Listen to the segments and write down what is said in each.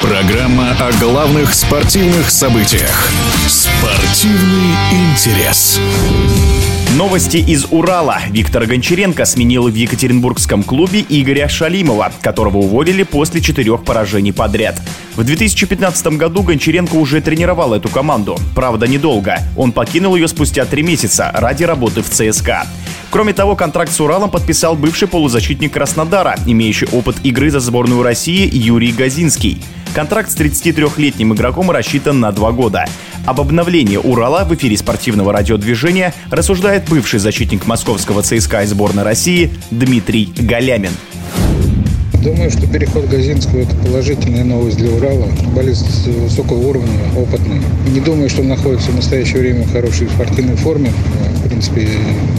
Программа о главных спортивных событиях. Спортивный интерес. Новости из Урала. Виктор Гончаренко сменил в Екатеринбургском клубе Игоря Шалимова, которого уволили после четырех поражений подряд. В 2015 году Гончаренко уже тренировал эту команду. Правда, недолго. Он покинул ее спустя три месяца ради работы в ЦСКА. Кроме того, контракт с Уралом подписал бывший полузащитник Краснодара, имеющий опыт игры за сборную России Юрий Газинский. Контракт с 33-летним игроком рассчитан на два года. Об обновлении Урала в эфире спортивного радиодвижения рассуждает бывший защитник московского ЦСКА и сборной России Дмитрий Галямин. Думаю, что переход Газинского – это положительная новость для Урала. Футболист высокого уровня, опытный. Не думаю, что он находится в настоящее время в хорошей спортивной форме. В принципе,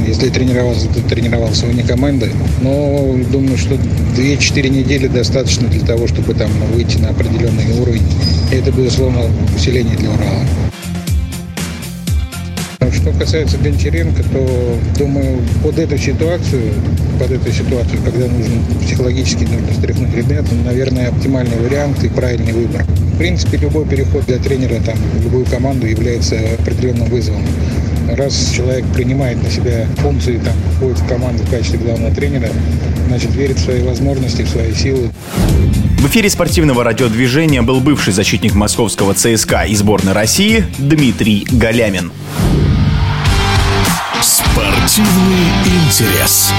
если тренировался, то тренировался вне команды. Но думаю, что 2-4 недели достаточно для того, чтобы там выйти на определенный уровень. И это, безусловно, усиление для Урала. Что касается Гончаренко, то, думаю, под эту ситуацию, под эту ситуацию, когда нужно психологически нужно стряхнуть ребят, наверное, оптимальный вариант и правильный выбор. В принципе, любой переход для тренера там, в любую команду является определенным вызовом. Раз человек принимает на себя функции, там, входит в команду в качестве главного тренера, значит, верит в свои возможности, в свои силы. В эфире спортивного радиодвижения был бывший защитник московского ЦСКА и сборной России Дмитрий Галямин. Спортивный интерес.